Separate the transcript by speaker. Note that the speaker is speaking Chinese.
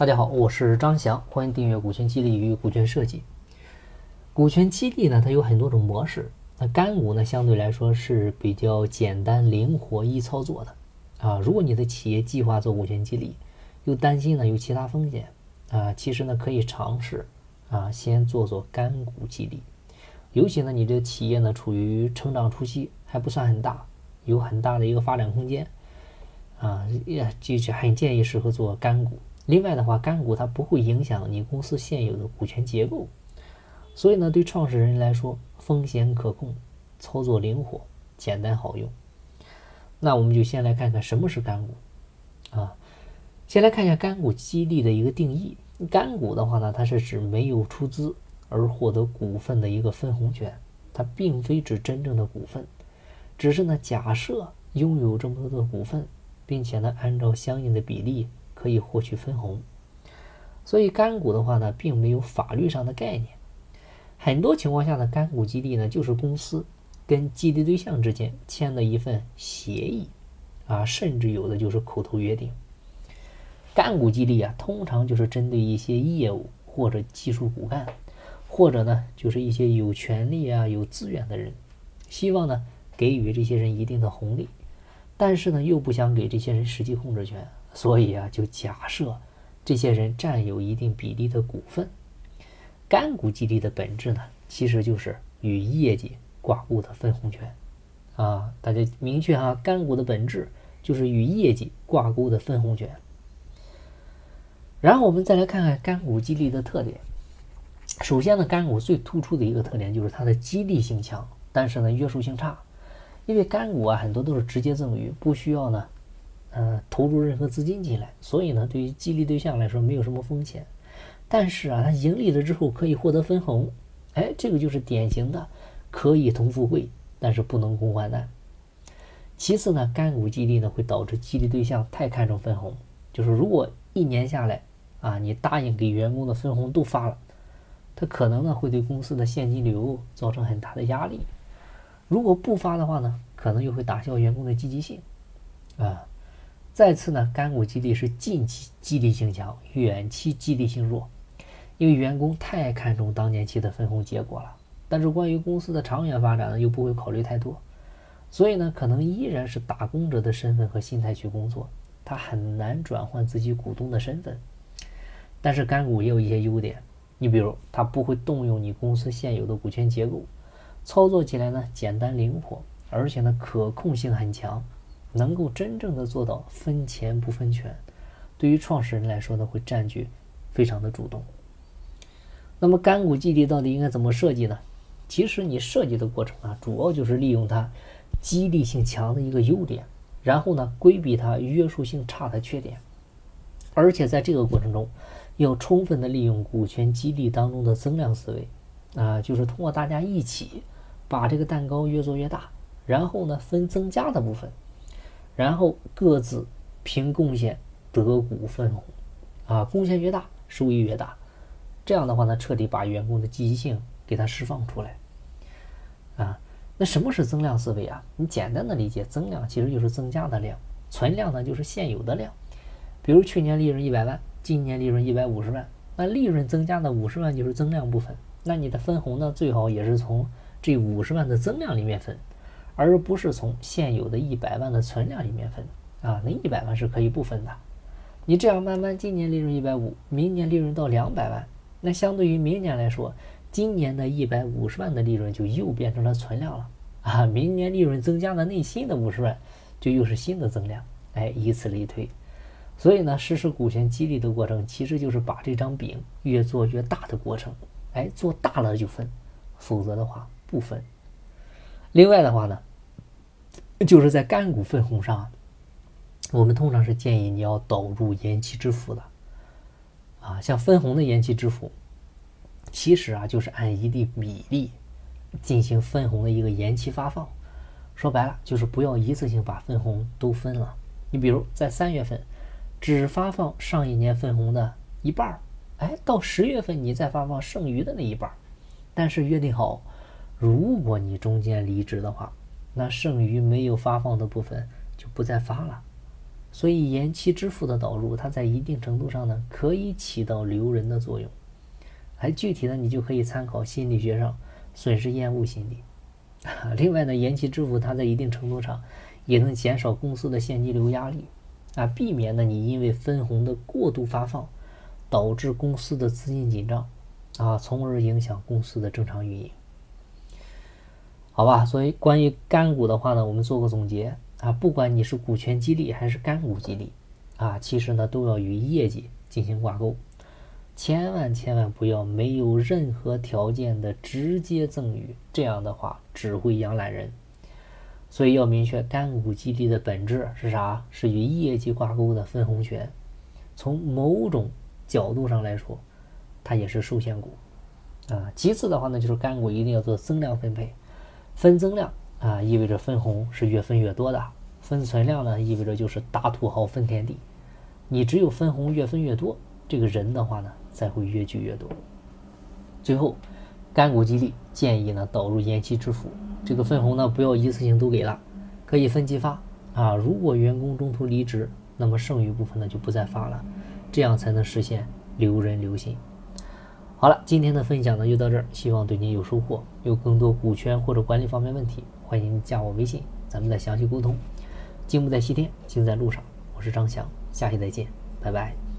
Speaker 1: 大家好，我是张翔，欢迎订阅股权激励与股权设计。股权激励呢，它有很多种模式。那干股呢，相对来说是比较简单、灵活、易操作的啊。如果你的企业计划做股权激励，又担心呢有其他风险啊，其实呢可以尝试啊，先做做干股激励。尤其呢，你这个企业呢处于成长初期，还不算很大，有很大的一个发展空间啊，也就是很建议适合做干股。另外的话，干股它不会影响你公司现有的股权结构，所以呢，对创始人来说风险可控，操作灵活，简单好用。那我们就先来看看什么是干股啊。先来看一下干股激励的一个定义。干股的话呢，它是指没有出资而获得股份的一个分红权，它并非指真正的股份，只是呢假设拥有这么多的股份，并且呢按照相应的比例。可以获取分红，所以干股的话呢，并没有法律上的概念。很多情况下的干股激励呢，就是公司跟激励对象之间签的一份协议啊，甚至有的就是口头约定。干股激励啊，通常就是针对一些业务或者技术骨干，或者呢，就是一些有权利啊、有资源的人，希望呢给予这些人一定的红利，但是呢，又不想给这些人实际控制权。所以啊，就假设这些人占有一定比例的股份。干股激励的本质呢，其实就是与业绩挂钩的分红权啊。大家明确哈，干股的本质就是与业绩挂钩的分红权。然后我们再来看看干股激励的特点。首先呢，干股最突出的一个特点就是它的激励性强，但是呢，约束性差。因为干股啊，很多都是直接赠与，不需要呢。呃，投入任何资金进来，所以呢，对于激励对象来说没有什么风险。但是啊，他盈利了之后可以获得分红，哎，这个就是典型的可以同富贵，但是不能共患难。其次呢，干股激励呢会导致激励对象太看重分红，就是如果一年下来啊，你答应给员工的分红都发了，他可能呢会对公司的现金流造成很大的压力。如果不发的话呢，可能又会打消员工的积极性，啊。再次呢，干股激励是近期激励性强，远期激励性弱，因为员工太看重当年期的分红结果了，但是关于公司的长远发展呢，又不会考虑太多，所以呢，可能依然是打工者的身份和心态去工作，他很难转换自己股东的身份。但是干股也有一些优点，你比如它不会动用你公司现有的股权结构，操作起来呢简单灵活，而且呢可控性很强。能够真正的做到分钱不分权，对于创始人来说呢，会占据非常的主动。那么干股激励到底应该怎么设计呢？其实你设计的过程啊，主要就是利用它激励性强的一个优点，然后呢规避它约束性差的缺点，而且在这个过程中，要充分的利用股权激励当中的增量思维啊，就是通过大家一起把这个蛋糕越做越大，然后呢分增加的部分。然后各自凭贡献得股分红，啊，贡献越大，收益越大。这样的话呢，彻底把员工的积极性给它释放出来。啊，那什么是增量思维啊？你简单的理解，增量其实就是增加的量，存量呢就是现有的量。比如去年利润一百万，今年利润一百五十万，那利润增加的五十万就是增量部分。那你的分红呢，最好也是从这五十万的增量里面分。而不是从现有的一百万的存量里面分啊，那一百万是可以不分的。你这样慢慢，今年利润一百五，明年利润到两百万，那相对于明年来说，今年的一百五十万的利润就又变成了存量了啊。明年利润增加的那新的五十万，就又是新的增量，哎，以此类推。所以呢，实施股权激励的过程，其实就是把这张饼越做越大的过程。哎，做大了就分，否则的话不分。另外的话呢，就是在干股分红上，我们通常是建议你要导入延期支付的，啊，像分红的延期支付，其实啊就是按一定比例进行分红的一个延期发放。说白了就是不要一次性把分红都分了。你比如在三月份只发放上一年分红的一半儿，哎，到十月份你再发放剩余的那一半儿，但是约定好。如果你中间离职的话，那剩余没有发放的部分就不再发了，所以延期支付的导入，它在一定程度上呢，可以起到留人的作用。还具体的，你就可以参考心理学上损失厌恶心理。另外呢，延期支付它在一定程度上也能减少公司的现金流压力啊，避免呢你因为分红的过度发放导致公司的资金紧张啊，从而影响公司的正常运营。好吧，所以关于干股的话呢，我们做个总结啊，不管你是股权激励还是干股激励啊，其实呢都要与业绩进行挂钩，千万千万不要没有任何条件的直接赠与，这样的话只会养懒人。所以要明确干股激励的本质是啥？是与业绩挂钩的分红权。从某种角度上来说，它也是受限股啊。其次的话呢，就是干股一定要做增量分配。分增量啊，意味着分红是越分越多的；分存量呢，意味着就是大土豪分田地。你只有分红越分越多，这个人的话呢，才会越聚越多。最后，干股激励建议呢导入延期支付，这个分红呢不要一次性都给了，可以分期发啊。如果员工中途离职，那么剩余部分呢就不再发了，这样才能实现留人留心。好了，今天的分享呢就到这儿，希望对您有收获。有更多股权或者管理方面问题，欢迎加我微信，咱们再详细沟通。进不在西天，静在路上。我是张翔，下期再见，拜拜。